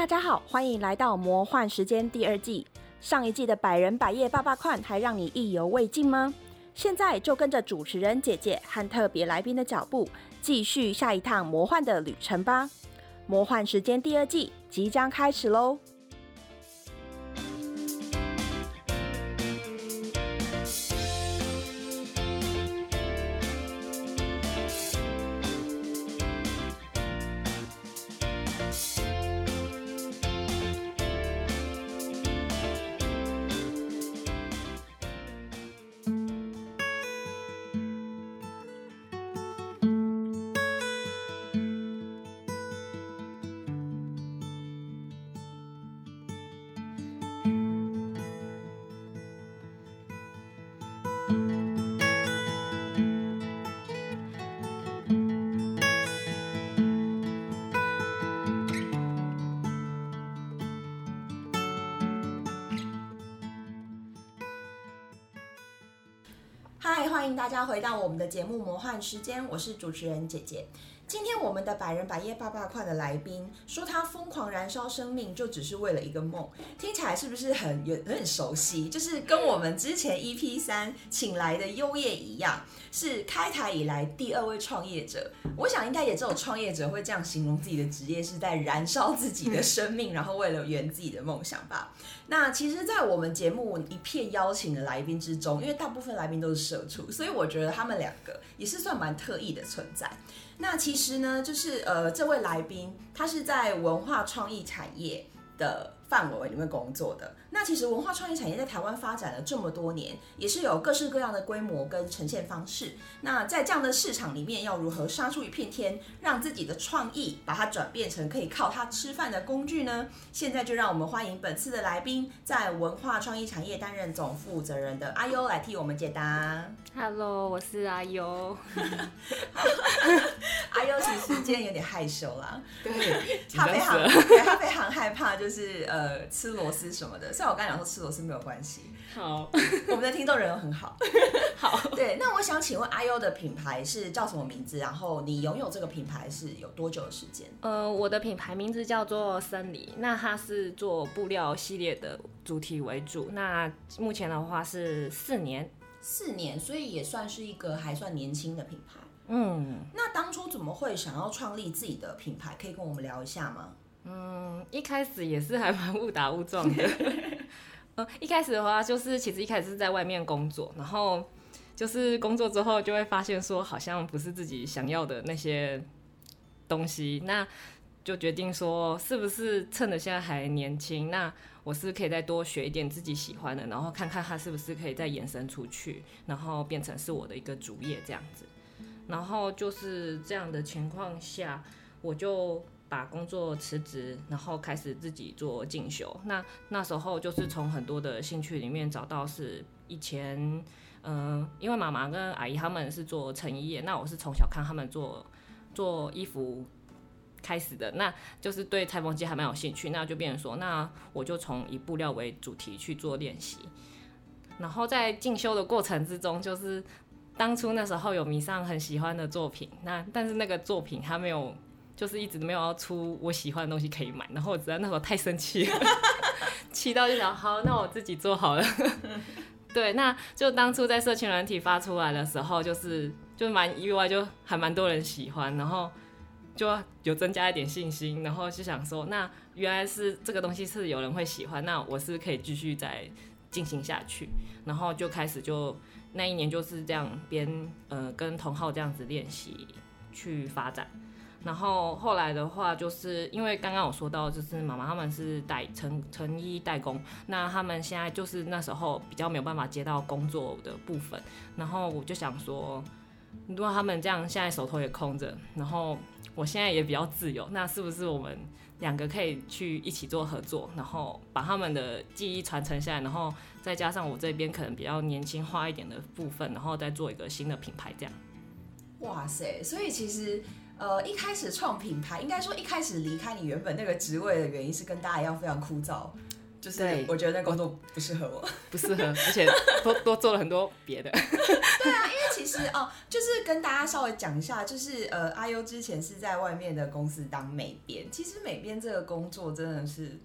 大家好，欢迎来到《魔幻时间》第二季。上一季的百人百夜爸爸款还让你意犹未尽吗？现在就跟着主持人姐姐和特别来宾的脚步，继续下一趟魔幻的旅程吧！《魔幻时间》第二季即将开始喽！欢迎大家回到我们的节目《魔幻时间》，我是主持人姐姐。今天我们的百人百夜爸爸快的来宾说，他疯狂燃烧生命就只是为了一个梦，听起来是不是很有很熟悉？就是跟我们之前 EP 三请来的优叶一样，是开台以来第二位创业者。我想应该也只有创业者会这样形容自己的职业，是在燃烧自己的生命，然后为了圆自己的梦想吧。那其实，在我们节目一片邀请的来宾之中，因为大部分来宾都是社畜，所以我觉得他们两个也是算蛮特异的存在。那其实呢，就是呃，这位来宾他是在文化创意产业的范围里面工作的。那其实文化创意产业在台湾发展了这么多年，也是有各式各样的规模跟呈现方式。那在这样的市场里面，要如何杀出一片天，让自己的创意把它转变成可以靠它吃饭的工具呢？现在就让我们欢迎本次的来宾，在文化创意产业担任总负责人的阿优来替我们解答。Hello，我是阿优。阿优其实今天有点害羞啦，对，他非常对他非常害怕，就是呃吃螺丝什么的。虽然我刚才讲说吃螺丝没有关系，好，我们的听众人很好。好，对，那我想请问阿优的品牌是叫什么名字？然后你拥有这个品牌是有多久的时间？呃，我的品牌名字叫做森里，那它是做布料系列的主题为主。那目前的话是四年。四年，所以也算是一个还算年轻的品牌。嗯那当初怎么会想要创立自己的品牌？可以跟我们聊一下吗？嗯，一开始也是还蛮误打误撞的。嗯，一开始的话就是其实一开始是在外面工作，然后就是工作之后就会发现说好像不是自己想要的那些东西，那就决定说是不是趁着现在还年轻，那我是可以再多学一点自己喜欢的，然后看看它是不是可以再延伸出去，然后变成是我的一个主业这样子。然后就是这样的情况下，我就把工作辞职，然后开始自己做进修。那那时候就是从很多的兴趣里面找到是以前，嗯、因为妈妈跟阿姨他们是做成衣业，那我是从小看他们做做衣服开始的，那就是对裁缝机还蛮有兴趣，那就变成说，那我就从以布料为主题去做练习。然后在进修的过程之中，就是当初那时候有迷上很喜欢的作品，那但是那个作品它没有，就是一直没有要出我喜欢的东西可以买，然后我实在那时候太生气了，气到就想好，那我自己做好了。对，那就当初在社群软体发出来的时候，就是就蛮意外，就还蛮多人喜欢，然后就有增加一点信心，然后就想说，那原来是这个东西是有人会喜欢，那我是是可以继续再进行下去，然后就开始就那一年就是这样边呃跟同号这样子练习去发展。然后后来的话，就是因为刚刚有说到，就是妈妈他们是代成成衣代工，那他们现在就是那时候比较没有办法接到工作的部分，然后我就想说，如果他们这样现在手头也空着，然后我现在也比较自由，那是不是我们两个可以去一起做合作，然后把他们的记忆传承下来，然后再加上我这边可能比较年轻化一点的部分，然后再做一个新的品牌这样。哇塞！所以其实呃，一开始创品牌，应该说一开始离开你原本那个职位的原因是跟大家一样非常枯燥，就是我觉得那工作不适合我。不适合，而且 多多做了很多别的。对啊，因为其其实哦，就是跟大家稍微讲一下，就是呃，阿优之前是在外面的公司当美编，其实美编这个工作真的是。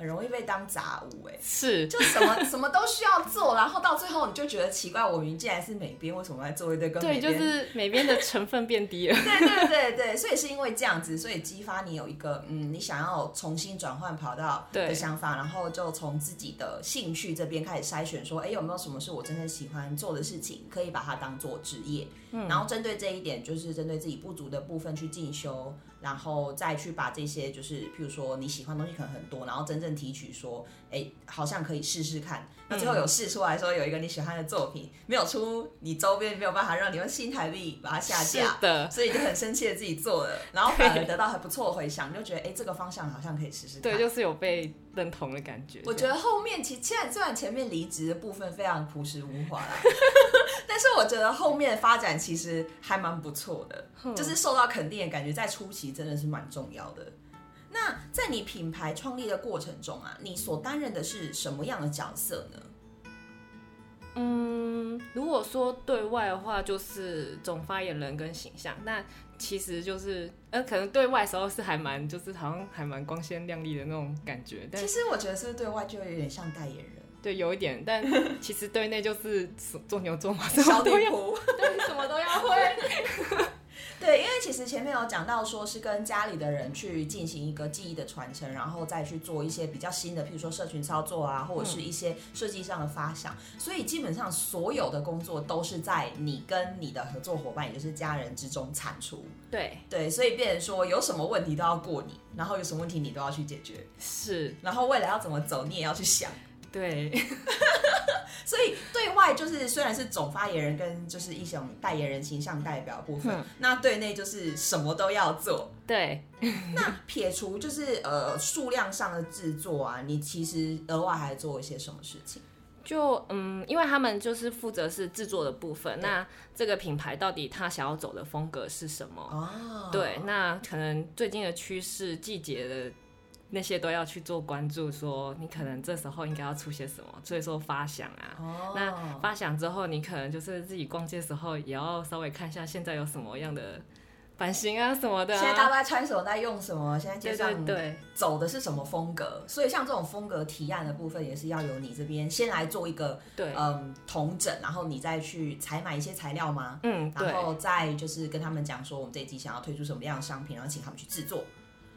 很容易被当杂物哎，是，就什么什么都需要做，然后到最后你就觉得奇怪，我明明既然是美编，为什么来做一堆跟对，就是美编的成分变低了。对对对对，所以是因为这样子，所以激发你有一个嗯，你想要重新转换跑道的想法，然后就从自己的兴趣这边开始筛选，说哎有没有什么是我真正喜欢做的事情，可以把它当做职业，嗯，然后针对这一点，就是针对自己不足的部分去进修。然后再去把这些，就是譬如说你喜欢东西可能很多，然后真正提取说，哎，好像可以试试看。那最后有试出来说有一个你喜欢的作品没有出，你周边没有办法让你用新台币把它下架，的，所以就很生气的自己做了，然后反而得到很不错的回响，就觉得哎，这个方向好像可以试试。对，就是有被认同的感觉。我觉得后面其实现在虽然前面离职的部分非常朴实无华啦，但是我觉得后面发展其实还蛮不错的，就是受到肯定的感觉，在初期真的是蛮重要的。那在你品牌创立的过程中啊，你所担任的是什么样的角色呢？嗯，如果说对外的话，就是总发言人跟形象。那其实就是，呃，可能对外时候是还蛮，就是好像还蛮光鲜亮丽的那种感觉。但其实我觉得是对外就有点像代言人，对，有一点。但 其实对内就是做牛做马，什么都要，对，什么都要会。对，因为其实前面有讲到，说是跟家里的人去进行一个记忆的传承，然后再去做一些比较新的，譬如说社群操作啊，或者是一些设计上的发想。所以基本上所有的工作都是在你跟你的合作伙伴，也就是家人之中产出。对对，所以变成说有什么问题都要过你，然后有什么问题你都要去解决。是，然后未来要怎么走，你也要去想。对。所以对外就是虽然是总发言人跟就是一种代言人形象代表部分，那对内就是什么都要做。对，那撇除就是呃数量上的制作啊，你其实额外还做一些什么事情？就嗯，因为他们就是负责是制作的部分，那这个品牌到底他想要走的风格是什么？哦，对，那可能最近的趋势、季节的。那些都要去做关注，说你可能这时候应该要出些什么，所以说发想啊。哦那发想之后，你可能就是自己逛街时候也要稍微看一下现在有什么样的版型啊什么的。现在大家都在穿什么，在用什么？现在街上对走的是什么风格？所以像这种风格提案的部分，也是要由你这边先来做一个对嗯同整，然后你再去采买一些材料吗？嗯，然后再就是跟他们讲说，我们这一季想要推出什么样的商品，然后请他们去制作。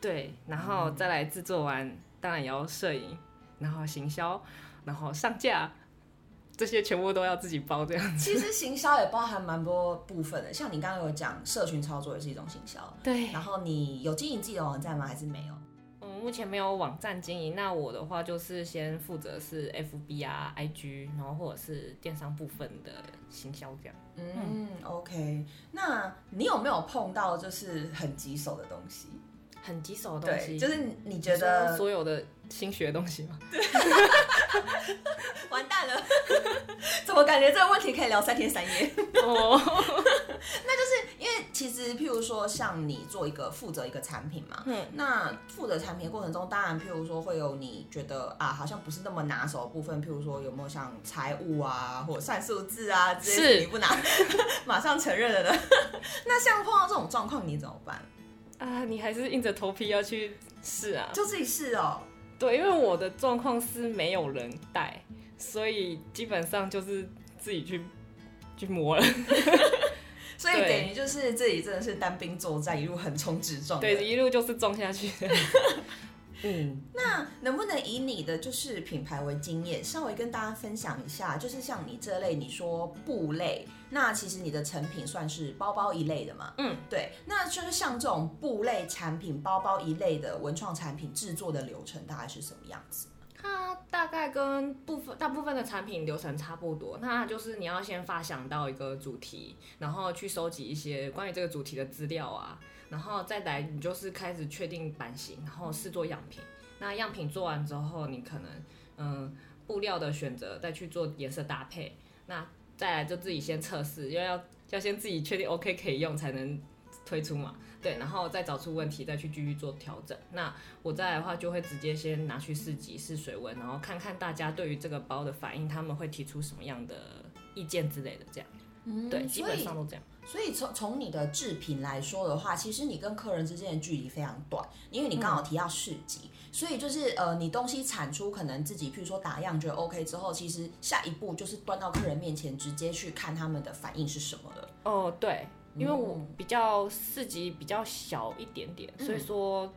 对，然后再来制作完，当然也要摄影，然后行销，然后上架，这些全部都要自己包这样子。其实行销也包含蛮多部分的，像你刚刚有讲，社群操作也是一种行销。对。然后你有经营自己的网站吗？还是没有？嗯，目前没有网站经营。那我的话就是先负责是 FB 啊、IG，然后或者是电商部分的行销这样。嗯，OK。那你有没有碰到就是很棘手的东西？很棘手的东西，就是你觉得所有的新学的东西吗？对，完蛋了，怎么感觉这个问题可以聊三天三夜？哦，那就是因为其实譬如说像你做一个负责一个产品嘛，嗯，那负责产品的过程中，当然譬如说会有你觉得啊，好像不是那么拿手的部分，譬如说有没有像财务啊，或者算数字啊这些你不拿，马上承认了的。那像碰到这种状况，你怎么办？啊，你还是硬着头皮要去试啊？就自己试哦。对，因为我的状况是没有人带，所以基本上就是自己去去磨了。所以等于就是自己真的是单兵作战，一路横冲直撞。对，一路就是撞下去。嗯，那能不能以你的就是品牌为经验，稍微跟大家分享一下？就是像你这类，你说布类，那其实你的成品算是包包一类的嘛？嗯，对。那就是像这种布类产品、包包一类的文创产品制作的流程大概是什么样子？它大概跟部分大部分的产品流程差不多。那就是你要先发想到一个主题，然后去收集一些关于这个主题的资料啊。然后再来，你就是开始确定版型，然后试做样品。那样品做完之后，你可能嗯布料的选择，再去做颜色搭配。那再来就自己先测试，因为要要先自己确定 OK 可以用才能推出嘛。对，然后再找出问题，再去继续做调整。那我再来的话，就会直接先拿去试机试水温，然后看看大家对于这个包的反应，他们会提出什么样的意见之类的，这样。嗯对，基本上都这样。所以从从你的制品来说的话，其实你跟客人之间的距离非常短，因为你刚好提到市集，所以就是呃，你东西产出可能自己譬如说打样觉得 OK 之后，其实下一步就是端到客人面前，直接去看他们的反应是什么了。哦，对，因为我嗯比较市集比较小一点点，所以说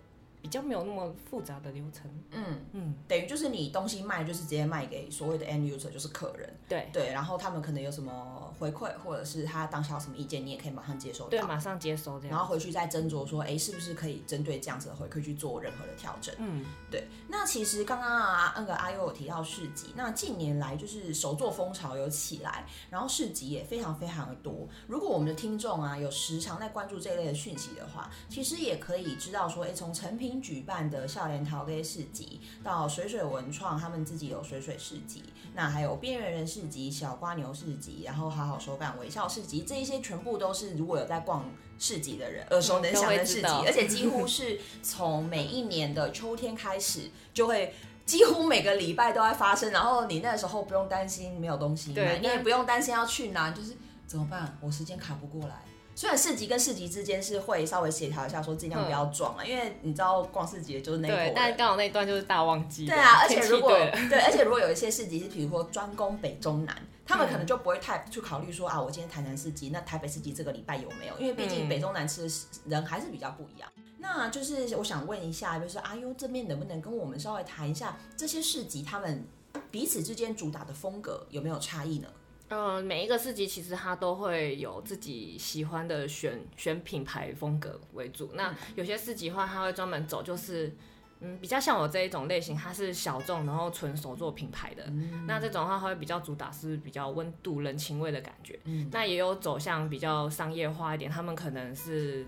比较没有那么复杂的流程。嗯，嗯，等于就是你东西卖就是直接卖给所谓的 end user，就是客人。对对，然后他们可能有什么回馈，或者是他当下有什么意见，你也可以马上接收对，到。马上接收这样。然后回去再斟酌说，哎，是不是可以针对这样子的回馈去做任何的调整？嗯，对，那其实刚刚啊，那个阿优有提到市集，那近年来就是手作风潮有起来，然后市集也非常非常的多。如果我们的听众啊有时常在关注这一类的讯息的话，其实也可以知道说，哎，从成品举办的笑脸陶给市集，到水水文创他们自己有水水市集，那还有边缘人市集、小瓜牛市集，然后好好手感微笑市集，这一些全部都是如果有在逛市集的人耳熟能详的市集，而且几乎是从每一年的秋天开始就会。几乎每个礼拜都在发生，然后你那时候不用担心没有东西买，你也不用担心要去哪，就是怎么办？我时间卡不过来。虽然市集跟市集之间是会稍微协调一下，说尽量不要撞啊，因为你知道逛市集的就是那。但刚好那一段就是大旺季。对啊，而且如果对而且如果有一些市集是，比如说专攻北中南，他们可能就不会太去考虑说啊，我今天台南市集，那台北市集这个礼拜有没有？因为毕竟嗯北中南吃的人还是比较不一样。那就是我想问一下，就是阿优这边能不能跟我们稍微谈一下这些市集他们彼此之间主打的风格有没有差异呢？嗯，每一个市集其实它都会有自己喜欢的选选品牌风格为主。那有些市集的话，它会专门走就是。嗯，比较像我这一种类型，它是小众，然后纯手做品牌的。那这种的话，它会比较主打是比较温度、人情味的感觉。那也有走向比较商业化一点，他们可能是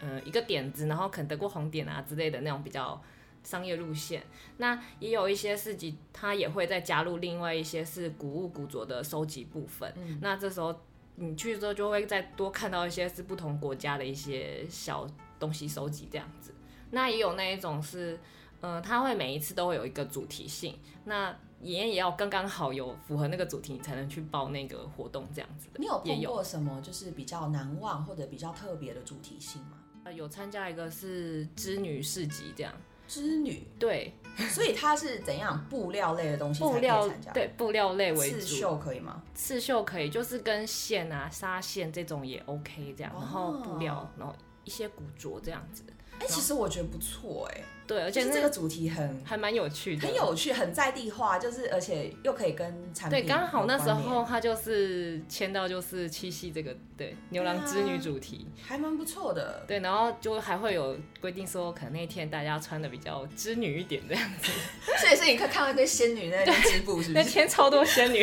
呃一个点子，然后可能得过红点啊之类的那种比较商业路线。那也有一些市集，它也会再加入另外一些是古物古着的收集部分。嗯那这时候你去之后，就会再多看到一些是不同国家的一些小东西收集这样子。那也有那一种是，呃，它会每一次都会有一个主题性，那也也要刚刚好有符合那个主题，你才能去报那个活动这样子的。你有碰过什么就是比较难忘或者比较特别的主题性吗？呃有参加一个是织女市集这样，织女，对，所以它是怎样布料类的东西布料？对布料类为主刺，绣可以吗？刺绣可以，就是跟线啊、纱线这种也 OK 这样，然后布哦料，然后一些古着这样子。哎、其实我觉得不错哎、对，而而且这个主题很还蛮有趣的，很有趣，很在地化，就是而且又可以跟产品对，刚好那时候他就是签到就是七夕这个对牛郎织女主题，还蛮不错的。对，然后就还会有规定说，可能那天大家穿的比较织女一点这样子。所以是你看看到一堆仙女在织布，是不那？天超多仙女，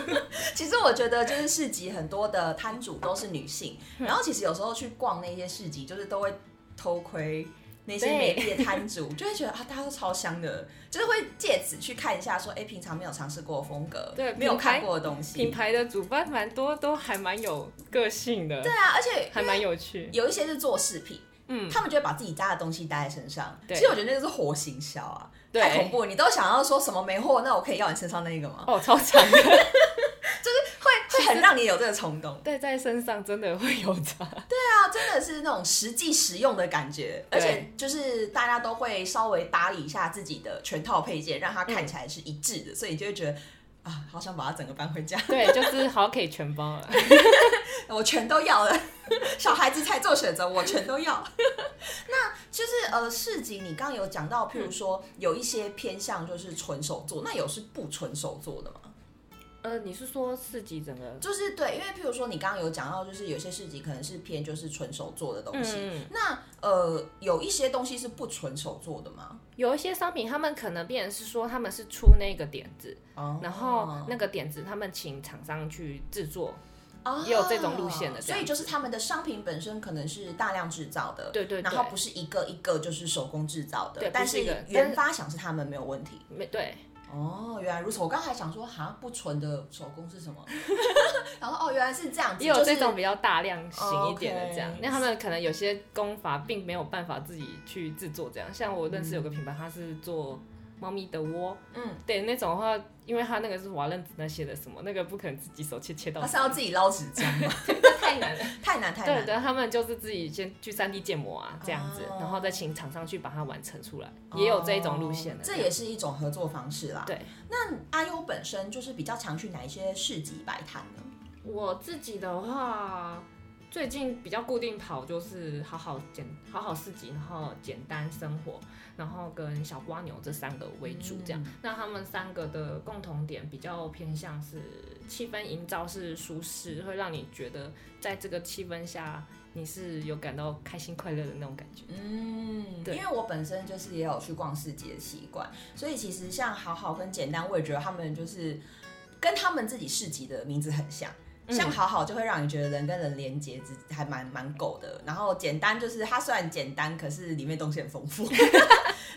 其实我觉得就是市集很多的摊主都是女性，嗯然后其实有时候去逛那些市集，就是都会偷窥。那些美丽的摊主就会觉得啊，大家都超香的，就是会借此去看一下说，哎、平常没有尝试过的风格，对没有看过的东西，品牌的主办蛮多，都还蛮有个性的，对啊，而且还蛮有趣。有一些是做饰品，嗯，他们就会把自己家的东西带在身上。对其实我觉得那个是活行销啊，对太恐怖了！你都想要说什么没货，那我可以要你身上那个吗？哦，超长的，很让你有这个冲动。戴在身上真的会有差。对啊，真的是那种实际实用的感觉，而且就是大家都会稍微打理一下自己的全套配件，让它看起来是一致的，所以你就会觉得啊，好想把它整个搬回家，对，就是好可以全包了。我全都要了。小孩子才做选择，我全都要。那就是呃，市集你刚刚有讲到，譬如说有一些偏向就是纯手做，那有是不纯手做的吗？呃，你是说市集整个？就是对，因为譬如说你刚刚有讲到，就是有些市集可能是偏就是纯手做的东西。嗯，那呃，有一些东西是不纯手做的吗？有一些商品，他们可能变成是说他们是出那个点子，哦然后那个点子他们请厂商去制作，哦也有这种路线的所以就是他们的商品本身可能是大量制造的，对对对然后不是一个一个就是手工制造的，但是不是一个原发想是他们没有问题。没对，哦，原来如此。我刚才想说，好像不纯的手工是什么？然后哦，原来是这样子，也有就是这种比较大量型一点的这样那他们可能有些工法并没有办法自己去制作这样。像我认识有个品牌，它是做猫咪的窝，嗯，对那种的话，因为它那个是瓦楞纸那些的什么，那个不可能自己手切切到它，是要自己捞纸浆吗？太难了。太难太难。对对，他们就是自己先去三 D 建模啊，这样子，哦然后再请厂商去把它完成出来，也有这一种路线的。哦这也是一种合作方式啦。对，那阿优本身就是比较常去哪一些市集摆摊呢？我自己的话，最近比较固定跑就是好好简好好市集，然后简单生活，然后跟小瓜牛这三个为主，这样。那他们三个的共同点比较偏向是气氛营造是舒适，会让你觉得在这个气氛下你是有感到开心快乐的那种感觉。嗯，对因为我本身就是也有去逛市集的习惯，所以其实像好好跟简单，我也觉得他们就是跟他们自己市集的名字很像。像好好就会让你觉得人跟人连接之还蛮蛮够的，然后简单就是它虽然简单，可是里面东西很丰富。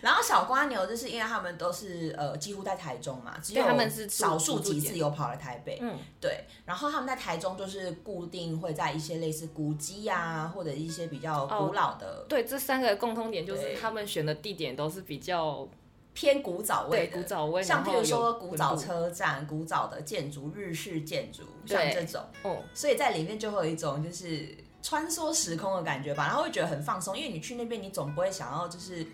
然后小瓜牛就是因为他们都是呃几乎在台中嘛，只有他们是少数几次有跑来台北，嗯，对。然后他们在台中就是固定会在一些类似古迹啊，或者一些比较古老的、对，这三个共通点就是他们选的地点都是比较偏古早味对的，古早味，像譬如说古早，车站、古早的建筑、日式建筑，像这种，哦，所以在里面就会有一种就是穿梭时空的感觉吧，然后会觉得很放松，因为你去那边，你总不会想要就是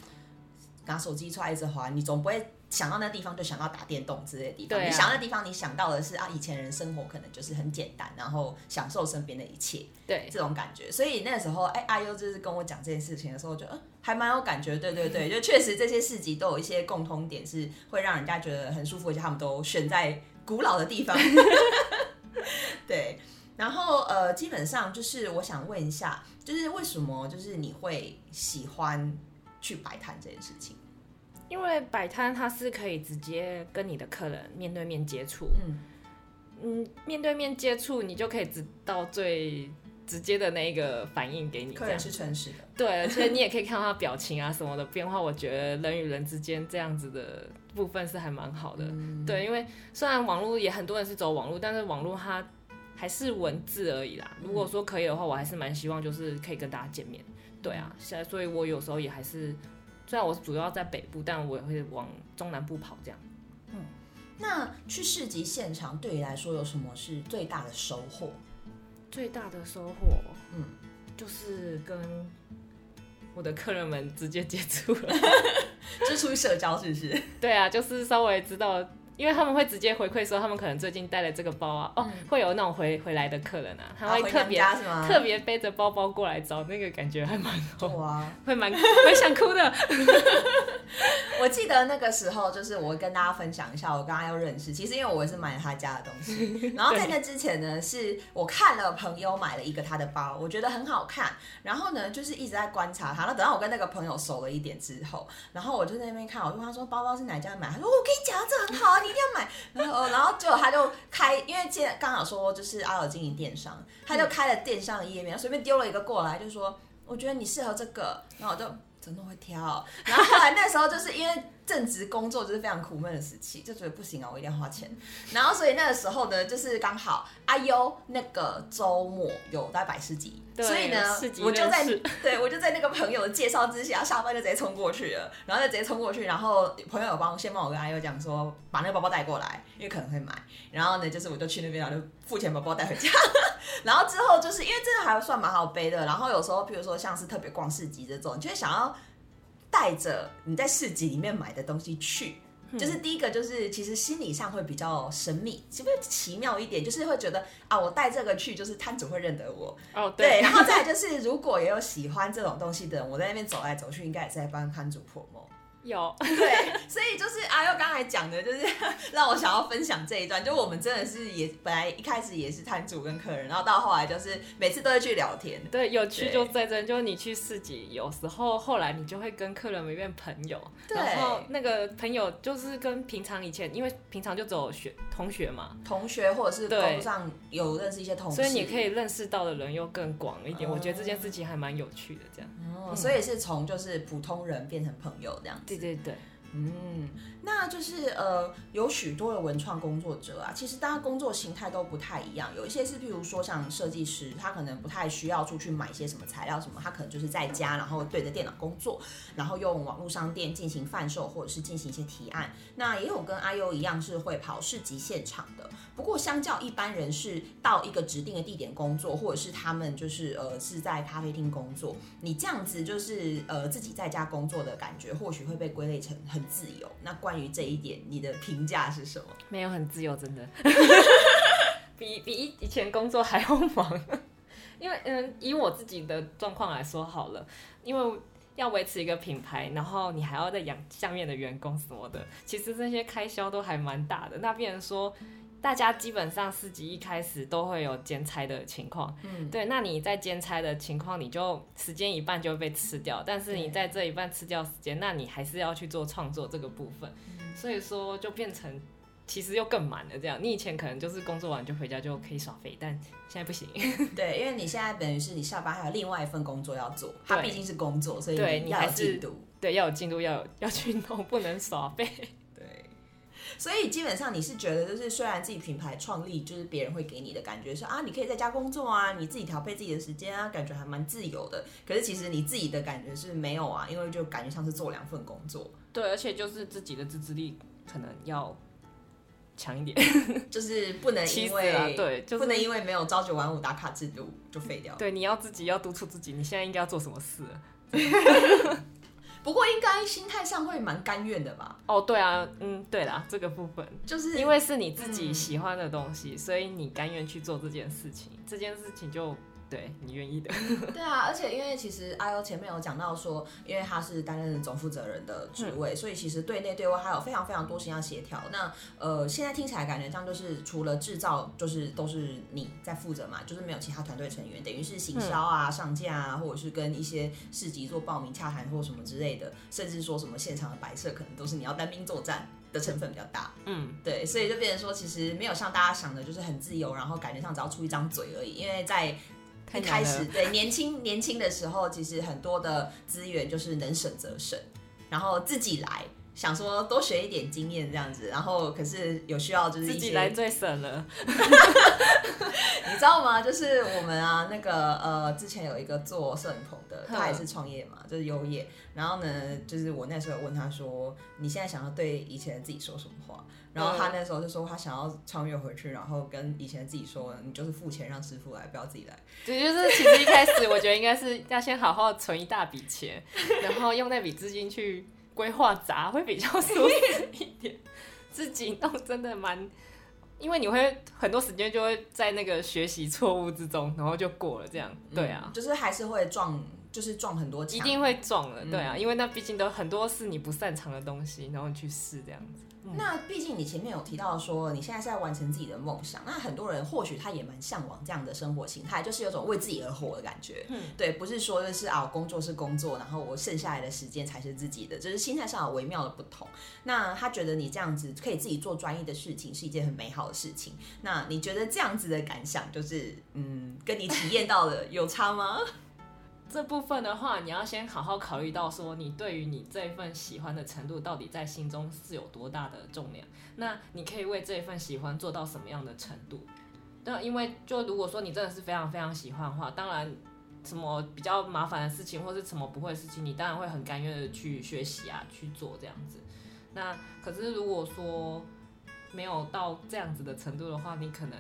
拿手机出来一直滑，你总不会想到那地方就想到打电动之类的地方。你想那地方，你想到的是啊，以前人生活可能就是很简单，然后享受身边的一切对，这种感觉。所以那个时候，哎、阿优就是跟我讲这件事情的时候，我觉得还蛮有感觉。对对对，就确实这些市集都有一些共通点，是会让人家觉得很舒服，而且他们都选在古老的地方。对。然后呃，基本上就是我想问一下，就是为什么就是你会喜欢去摆摊这件事情？因为摆摊它是可以直接跟你的客人面对面接触，嗯嗯，面对面接触你就可以知道最直接的那一个反应给你，客人是诚实的，对，而且你也可以看到他表情啊什么的变化。我觉得人与人之间这样子的部分是还蛮好的，对，因为虽然网络也很多人是走网络，但是网络它还是文字而已啦。如果说可以的话，我还是蛮希望就是可以跟大家见面。对啊，现在所以我有时候也还是，虽然我主要在北部，但我也会往中南部跑这样。嗯那去市集现场对你来说有什么是最大的收获？最大的收获，嗯，就是跟我的客人们直接接触了。就是出去社交，是不是？对啊，就是稍微知道，因为他们会直接回馈说，他们可能最近带了这个包啊，哦，会有那种回回来的客人啊，他会特别？特别背着包包过来找，那个感觉还蛮好，哇！会蛮 会想哭的。我记得那个时候，就是我跟大家分享一下，我跟他要认识。其实因为我也是买了他家的东西，然后在那之前呢，是我看了朋友买了一个他的包，我觉得很好看，然后呢就是一直在观察他。那等到我跟那个朋友熟了一点之后，然后我就在那边看，我就问他说包包是哪家买？他说我跟你讲，这很好啊，你一定要买。然后然后结果他就开，因为现刚好说就是阿尔经营电商，他就开了电商的页面，随便丢了一个过来，就说我觉得你适合这个，然后我就。怎么那么会挑？然后后来那时候就是因为正职工作就是非常苦闷的时期，就觉得不行啊，我一定要花钱。然后所以那个时候呢，就是刚好阿优那个周末有在百事集，对所以呢，我就在对我就在那个朋友的介绍之下，下班就直接冲过去了，然后就直接冲过去，然后朋友有帮先帮我跟阿优讲说，把那个包包带过来，因为可能会买。然后呢，就是我就去那边，然后就付钱把包带回家。然后之后就是因为这个还算蛮好背的，然后有时候比如说像是特别逛市集这种，你就会想要带着你在市集里面买的东西去。就是第一个，就是其实心理上会比较神秘，是不是奇妙一点？就是会觉得啊，我带这个去，就是摊主会认得我，哦，对。然后再就 是，如果也有喜欢这种东西的人，我在那边走来走去，应该也是在帮摊主 promo。有，对，所以就是阿佑刚才讲的，就是 让我想要分享这一段，就我们真的是也本来一开始也是摊主跟客人，然后到后来就是每次都会去聊天。对，有趣就在这，就是你去市集，有时候后来你就会跟客人们变朋友，对然后那个朋友就是跟平常以前，因为平常就只有学同学嘛，同学或者是对工上有认识一些同事，所以你可以认识到的人又更广一点。哦我觉得这件事情还蛮有趣的，这样。哦，所以是从就是普通人变成朋友这样子。对对，嗯，那就是呃，有许多的文创工作者啊，其实大家工作形态都不太一样。有一些是，譬如说像设计师，他可能不太需要出去买些什么材料什么，他可能就是在家，然后对着电脑工作，然后用网络商店进行贩售或者是进行一些提案。那也有跟阿优一样是会跑市集现场的。不过相较一般人是到一个指定的地点工作，或者是他们就是呃是在咖啡厅工作，你这样子就是呃自己在家工作的感觉，或许会被归类成很自由。那关于这一点，你的评价是什么？没有很自由，真的，比比以前工作还要忙。因为嗯，以我自己的状况来说好了，因为要维持一个品牌，然后你还要再养下面的员工什么的，其实这些开销都还蛮大的。那变成说。大家基本上四级一开始都会有兼差的情况，嗯，对，那你在兼差的情况，你就时间一半就会被吃掉，但是你在这一半吃掉时间，那你还是要去做创作这个部分，所以说就变成其实又更满了这样。你以前可能就是工作完就回家就可以耍废，但现在不行。对，因为你现在等于是你下班还有另外一份工作要做，它毕竟是工作，所以你要有进度，对，要有进度，要有要去弄，不能耍废。所以基本上你是觉得，就是虽然自己品牌创立，就是别人会给你的感觉是啊，你可以在家工作啊，你自己调配自己的时间啊，感觉还蛮自由的。可是其实你自己的感觉是没有啊，因为就感觉像是做两份工作。对，而且就是自己的自制力可能要强一点，就是不能 因为对，就不能因为没有朝九晚五打卡制度就废掉。对，你要自己要督促自己，你现在应该要做什么事。不过应该心态上会蛮甘愿的吧？哦，对啊，嗯，对啦，这个部分就是因为是你自己喜欢的东西，所以你甘愿去做这件事情，这件事情就。对你愿意的，对啊，而且因为其实阿优前面有讲到说，因为他是担任总负责人的职位，所以其实对内对外还有非常非常多事情要协调。那呃，现在听起来感觉像就是除了制造，就是都是你在负责嘛，就是没有其他团队成员，等于是行销啊、上架啊，或者是跟一些市集做报名洽谈或什么之类的，甚至说什么现场的摆设，可能都是你要单兵作战的成分比较大。嗯，对，所以就变成说，其实没有像大家想的，就是很自由，然后感觉上只要出一张嘴而已，因为在。一开始对年轻年轻的时候，其实很多的资源就是能省则省，然后自己来，想说多学一点经验这样子，然后可是有需要就是自己来最省了，你知道吗？就是我们啊，那个呃，之前有一个做摄影棚的，他也是创业嘛，就是优业，然后呢，就是我那时候问他说，你现在想要对以前的自己说什么话？然后他那时候就说他想要穿越回去，然后跟以前自己说，你就是付钱让师傅来，不要自己来。对，就是其实一开始我觉得应该是要先好好存一大笔钱，然后用那笔资金去规划砸，会比较舒服一点。自己弄真的蛮，因为你会很多时间就会在那个学习错误之中，然后就过了这样。对啊，就是还是会撞，就是撞很多，一定会撞的。对啊，因为那毕竟都很多是你不擅长的东西，然后你去试这样子。那毕竟你前面有提到说你现在是在完成自己的梦想，那很多人或许他也蛮向往这样的生活形态，就是有种为自己而活的感觉。嗯，对，不是说就是啊，工作是工作，然后我剩下来的时间才是自己的，就是心态上有微妙的不同。那他觉得你这样子可以自己做专业的事情是一件很美好的事情。那你觉得这样子的感想，就是嗯，跟你体验到的有差吗？这部分的话，你要先好好考虑到说，你对于你这一份喜欢的程度，到底在心中是有多大的重量？那你可以为这一份喜欢做到什么样的程度？那因为就如果说你真的是非常非常喜欢的话，当然什么比较麻烦的事情，或是什么不会的事情，你当然会很甘愿的去学习啊，去做这样子。那可是如果说没有到这样子的程度的话，你可能。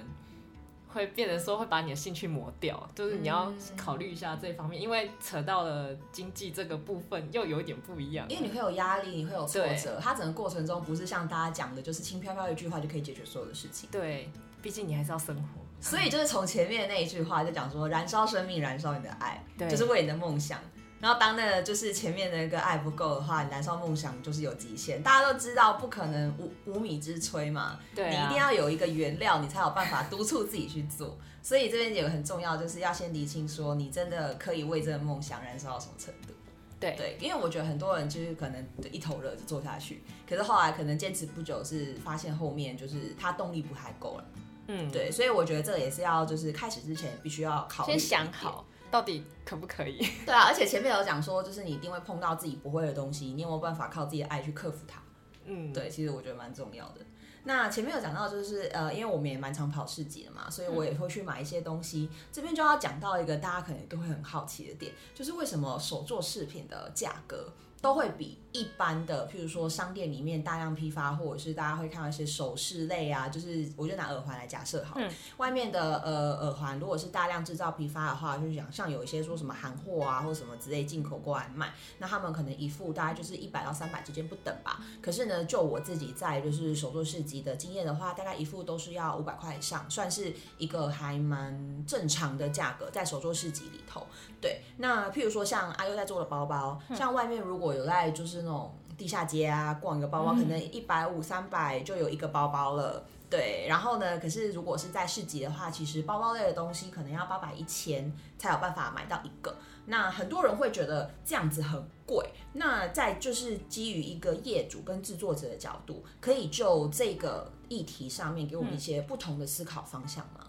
会变得说会把你的兴趣磨掉，就是你要考虑一下这方面，因为扯到了经济这个部分又有一点不一样。因为你会有压力，你会有挫折，它整个过程中不是像大家讲的，就是轻飘飘一句话就可以解决所有的事情。对，毕竟你还是要生活。所以就是从前面那一句话就讲说，燃烧生命，燃烧你的爱，就是为你的梦想。然后当那个就是前面那个爱不够的话，燃烧梦想就是有极限。大家都知道不可能无无米之炊嘛，对，你一定要有一个原料，你才有办法督促自己去做。所以这边有个很重要，就是要先理清说你真的可以为这个梦想燃烧到什么程度。对对，因为我觉得很多人就是可能一头热就做下去，可是后来可能坚持不久，是发现后面就是他动力不太够了。嗯，对，所以我觉得这也是要就是开始之前必须要考虑，先想好。到底可不可以？对啊，而且前面有讲说，就是你一定会碰到自己不会的东西，你有没有办法靠自己的爱去克服它？嗯，对，其实我觉得蛮重要的。那前面有讲到，就是呃，因为我们也蛮常跑市集的嘛，所以我也会去买一些东西。这边就要讲到一个大家可能都会很好奇的点，就是为什么手做饰品的价格都会比一般的，譬如说商店里面大量批发，或者是大家会看到一些首饰类啊，就是我就拿耳环来假设好了，外面的呃耳环如果是大量制造批发的话，就是讲像有一些说什么韩货啊或者什么之类进口过来卖，那他们可能一副大概就是一百到三百之间不等吧。可是呢，就我自己在就是手作市集的经验的话，大概一副都是要五百块以上，算是一个还蛮正常的价格，在手作市集里头。对，那譬如说像阿优在做的包包，像外面如果有在就是那种地下街啊逛一个包包，可能一百五、三百就有一个包包了。对，然后呢，可是如果是在市集的话，其实包包类的东西可能要八百、一千才有办法买到一个。那很多人会觉得这样子很贵。那在就是基于一个业主跟制作者的角度，可以就这个议题上面给我们一些不同的思考方向吗？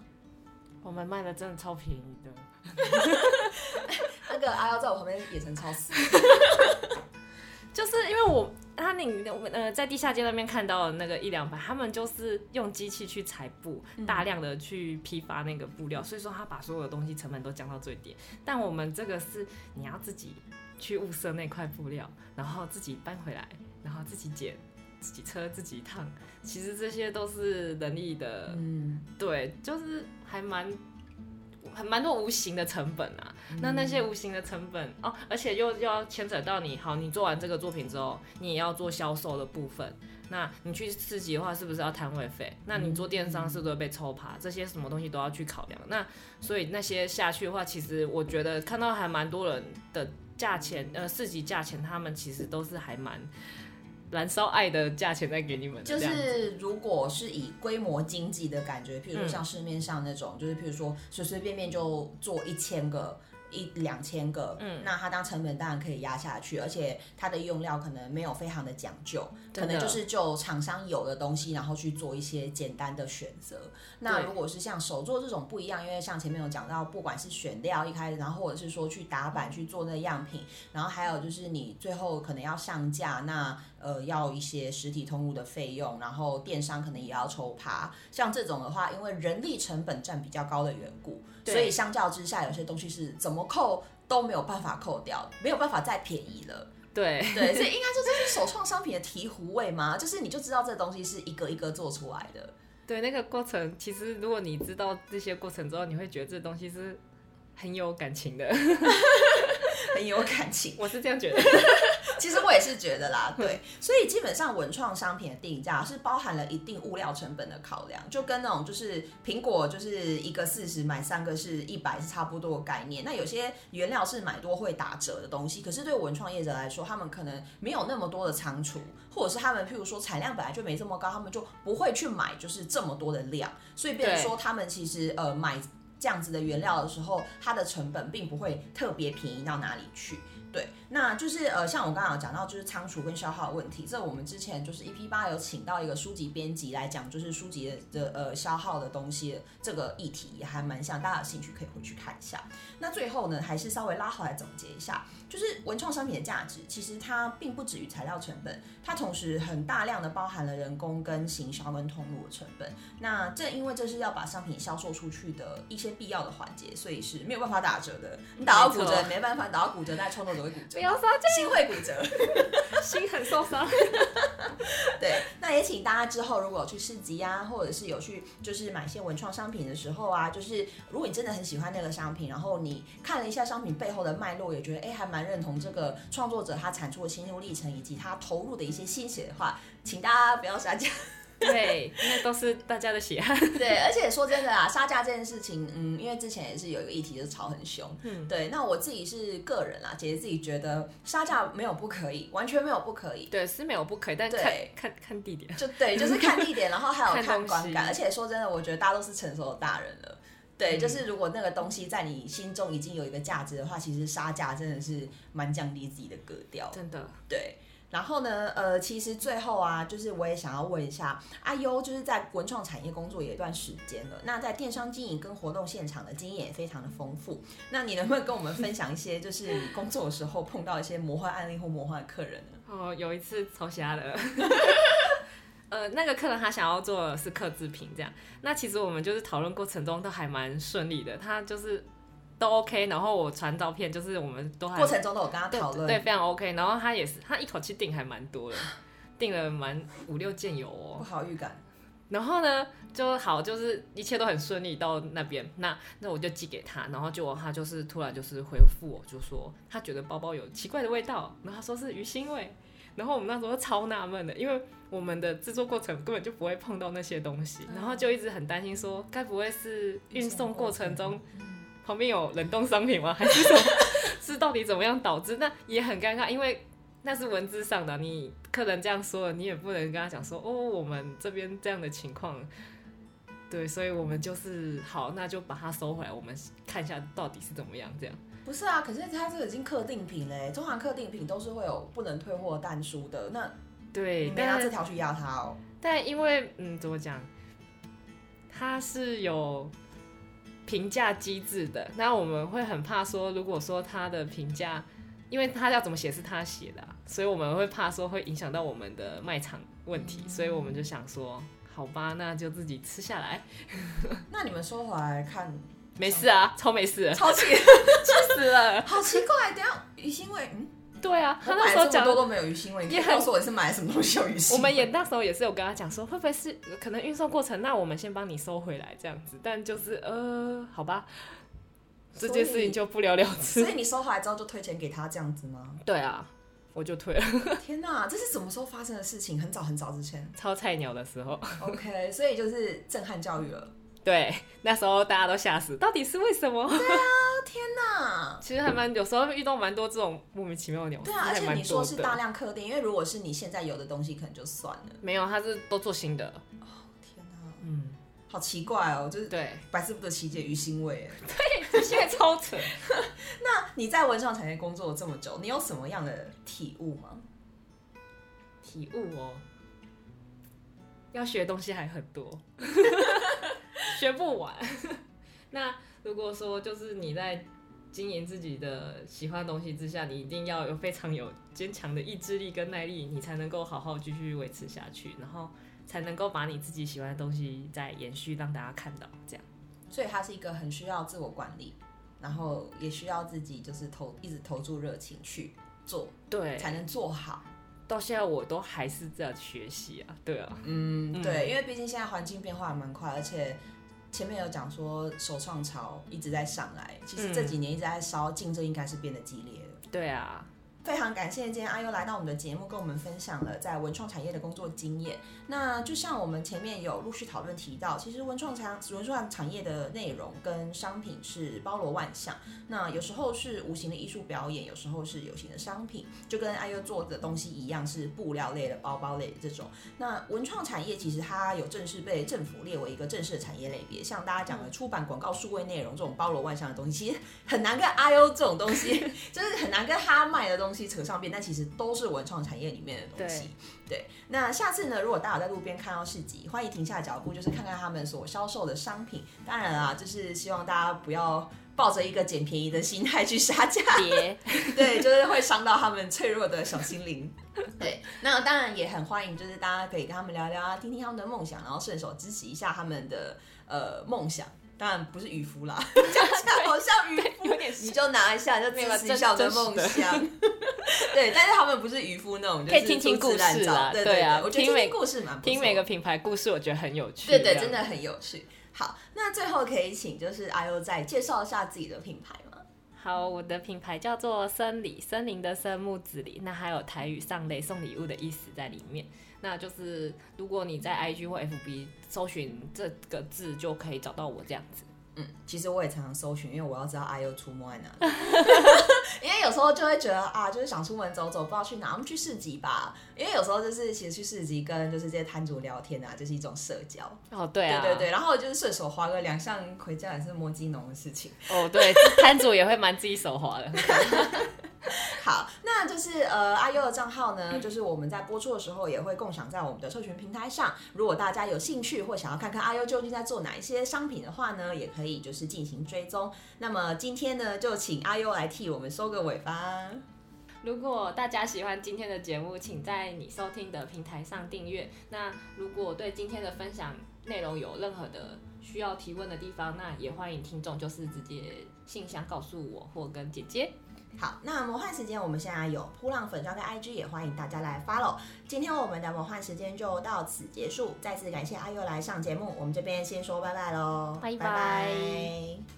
我们卖的真的超便宜的。那个阿耀在我旁边也成超死，就是因为我他你呃在地下街那边看到的那个一两百，他们就是用机器去裁布，大量的去批发那个布料，所以说他把所有的东西成本都降到最低。但我们这个是你要自己去物色那块布料，然后自己搬回来，然后自己剪，自己车自己烫，其实这些都是人力的，嗯，对，就是还蛮。很蛮多无形的成本啊，那那些无形的成本哦，而且又要牵扯到你，好，你做完这个作品之后，你也要做销售的部分。那你去市集的话，是不是要摊位费？那你做电商是不是被抽爬？这些什么东西都要去考量。那所以那些下去的话，其实我觉得看到还蛮多人的价钱，呃，市集价钱，他们其实都是还蛮。燃烧爱的价钱再给你们，就是如果是以规模经济的感觉，譬如说像市面上那种，就是譬如说随随便便就做一千个。一两千个，嗯，那它当成本当然可以压下去，而且它的用料可能没有非常的讲究，可能就是就厂商有的东西，然后去做一些简单的选择。那如果是像手做这种不一样，因为像前面有讲到，不管是选料一开始，然后或者是说去打板去做那样品，然后还有就是你最后可能要上架，那呃要一些实体通路的费用，然后电商可能也要抽趴。像这种的话，因为人力成本占比较高的缘故。所以相较之下，有些东西是怎么扣都没有办法扣掉，没有办法再便宜了。对对，所以应该说这是首创商品的醍醐味吗？就是你就知道这东西是一个一个做出来的。对，那个过程其实如果你知道这些过程之后，你会觉得这东西是很有感情的，很有感情。我是这样觉得。其实我也是觉得啦，对，所以基本上文创商品的定价是包含了一定物料成本的考量，就跟那种就是苹果就是一个四十买三个是一百是差不多的概念。那有些原料是买多会打折的东西，可是对文创业者来说，他们可能没有那么多的仓储，或者是他们譬如说产量本来就没这么高，他们就不会去买就是这么多的量，所以变成说他们其实呃买这样子的原料的时候，它的成本并不会特别便宜到哪里去。对，那就是呃，像我刚刚有讲到，就是仓储跟消耗的问题。这我们之前就是 EP 八有请到一个书籍编辑来讲，就是书籍的呃消耗的东西这个议题也还蛮像，大家有兴趣可以回去看一下。那最后呢，还是稍微拉回来总结一下，就是文创商品的价值，其实它并不止于材料成本，它同时很大量的包含了人工跟行销跟通路的成本。那正因为这是要把商品销售出去的一些必要的环节，所以是没有办法打折的。你打到骨折没办法，打到骨折再冲动。不要杀价，心会骨折，心很受伤。对，那也请大家之后如果去市集啊，或者是有去就是买一些文创商品的时候啊，就是如果你真的很喜欢那个商品，然后你看了一下商品背后的脉络，也觉得哎还蛮认同这个创作者他产出的心路历程以及他投入的一些心血的话，请大家不要杀价。对，那都是大家的血汗。对，而且说真的啊，杀价这件事情，嗯，因为之前也是有一个议题，就是吵很凶。嗯，对。那我自己是个人啦，姐姐自己觉得杀价没有不可以，完全没有不可以。对，是没有不可以，但看看看地点。就对，就是 看地点，然后还有看观感。而且说真的，我觉得大家都是成熟的大人了。对，就是如果那个东西在你心中已经有一个价值的话，其实杀价真的是蛮降低自己的格调。真的。对。然后呢，呃，其实最后啊，就是我也想要问一下阿优，就是在文创产业工作有一段时间了，那在电商经营跟活动现场的经验也非常的丰富。那你能不能跟我们分享一些，就是你工作的时候碰到一些魔幻案例或魔幻客人呢？哦，有一次超瞎的。呃，那个客人他想要做的是刻制品，这样。那其实我们就是讨论过程中都还蛮顺利的，他就是都 OK。然后我传照片，就是我们都还过程中都有跟他讨论，对，非常 OK。然后他也是，他一口气订还蛮多的，订了蛮五六件有哦，不好预感。然后呢，就好，就是一切都很顺利到那边。那那我就寄给他，然后结果他就是突然就是回复我，就说他觉得包包有奇怪的味道，然后他说是鱼腥味。然后我们那时候超纳闷的，因为我们的制作过程根本就不会碰到那些东西，然后就一直很担心说，该不会是运送过程中旁边有冷冻商品吗？还是什么？是到底怎么样导致？那也很尴尬，因为那是文字上的，你客人这样说了，你也不能跟他讲说，哦，我们这边这样的情况，对，所以我们就是好，那就把它收回来，我们看一下到底是怎么样这样。不是啊，可是它这已经客定品嘞，中华客定品都是会有不能退货单书的。那对，你没拿这条去压它哦。但因为嗯，怎么讲，它是有评价机制的。那我们会很怕说，如果说他的评价，因为他要怎么写是他写的，所以我们会怕说会影响到我们的卖场问题，所以我们就想说，好吧，那就自己吃下来。那你们说回来看。没事啊，超没事，超气，气死了，好奇怪。等下鱼腥味，嗯，对啊，他那时候讲多都没有鱼腥味，你告诉我是买什么东西有鱼腥？我们也那时候也是有跟他讲说，会不会是可能运送过程，那我们先帮你收回来这样子。但就是呃，好吧，这件事情就不了了之。所以你收回来之后就退钱给他这样子吗？对啊，我就退了。天哪，这是什么时候发生的事情？很早很早之前，超菜鸟的时候。OK，所以就是震撼教育了。对，那时候大家都吓死，到底是为什么？对啊，天哪！其实还蛮有时候遇到蛮多这种莫名其妙的鸟。对啊，而且你说是大量客定，因为如果是你现在有的东西，可能就算了。没有，他是都做新的。哦，天哪！嗯，好奇怪哦，就是对百思不得其解，鱼腥味。对，现在超扯。那你在文创产业工作了这么久，你有什么样的体悟吗？体悟哦，要学东西还很多。学不完。那如果说就是你在经营自己的喜欢东西之下，你一定要有非常有坚强的意志力跟耐力，你才能够好好继续维持下去，然后才能够把你自己喜欢的东西再延续，让大家看到。这样，所以它是一个很需要自我管理，然后也需要自己就是投一直投注热情去做，对，才能做好。到现在我都还是在学习啊，对啊，嗯，对，因为毕竟现在环境变化蛮快，而且。前面有讲说首创潮一直在上来，其实这几年一直在烧，竞争应该是变得激烈了。对啊。非常感谢今天阿优来到我们的节目，跟我们分享了在文创产业的工作经验。那就像我们前面有陆续讨论提到，其实文创产文创产业的内容跟商品是包罗万象。那有时候是无形的艺术表演，有时候是有形的商品，就跟阿优做的东西一样，是布料类的、包包类的这种。那文创产业其实它有正式被政府列为一个正式的产业类别，像大家讲的出版、广告、数位内容这种包罗万象的东西，其实很难跟阿优这种东西，就是很难跟他卖的东西。扯上边，但其实都是文创产业里面的东西。对，那下次呢？如果大家在路边看到市集，欢迎停下脚步，就是看看他们所销售的商品。当然啊，就是希望大家不要抱着一个捡便宜的心态去杀价，对，就是会伤到他们脆弱的小心灵。对，那当然也很欢迎，就是大家可以跟他们聊聊啊，听听他们的梦想，然后顺手支持一下他们的呃梦想。当然不是渔夫啦，讲起来好像渔夫，你就拿一下就支持一下我的梦想。对，但是他们不是渔夫那种，可以听听故事啊。对啊，我觉得听每故事蛮听每个品牌故事，我觉得很有趣。对对，真的很有趣。好，那最后可以请就是阿优再介绍一下自己的品牌吗？好，我的品牌叫做森里，森林的森木子里，那还有台语上类送礼物的意思在里面。那就是如果你在 IG 或 FB 搜寻这个字，就可以找到我这样子。嗯，其实我也常常搜寻，因为我要知道 I U 出没在哪里。因为有时候就会觉得啊，就是想出门走走，不知道去哪，我们去市集吧。因为有时候就是其实去市集跟就是这些摊主聊天啊，就是一种社交。哦，对啊，对对对。然后就是顺手划个两项回家也是摸鸡农的事情。哦，对，摊主也会蛮自己手滑的。好，那就是呃阿优的账号呢，就是我们在播出的时候也会共享在我们的社群平台上。如果大家有兴趣或想要看看阿优究竟在做哪一些商品的话呢，也可以就是进行追踪。那么今天呢，就请阿优来替我们收个尾吧。如果大家喜欢今天的节目，请在你收听的平台上订阅。那如果对今天的分享内容有任何的需要提问的地方，那也欢迎听众就是直接信箱告诉我或跟姐姐。好，那魔幻时间我们现在有扑浪粉专跟 IG，也欢迎大家来 follow。今天我们的魔幻时间就到此结束，再次感谢阿佑来上节目，我们这边先说拜拜喽，拜。拜拜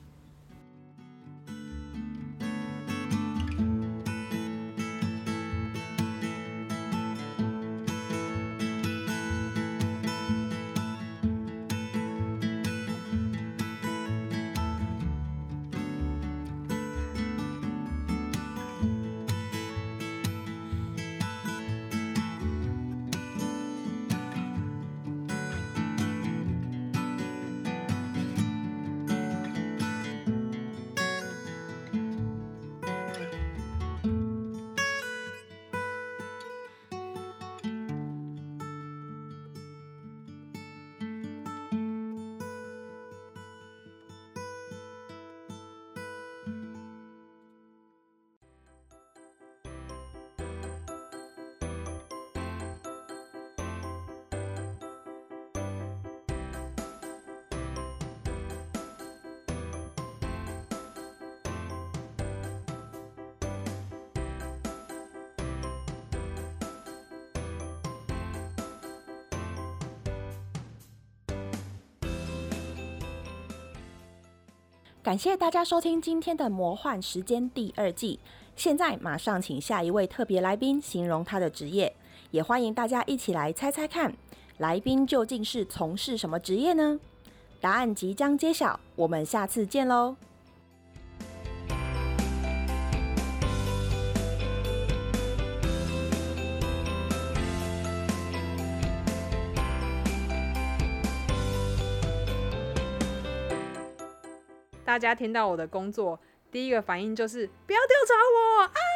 感谢大家收听今天的魔幻时间第二季。现在马上请下一位特别来宾形容他的职业，也欢迎大家一起来猜猜看，来宾究竟是从事什么职业呢？答案即将揭晓，我们下次见喽！大家听到我的工作，第一个反应就是不要调查我啊！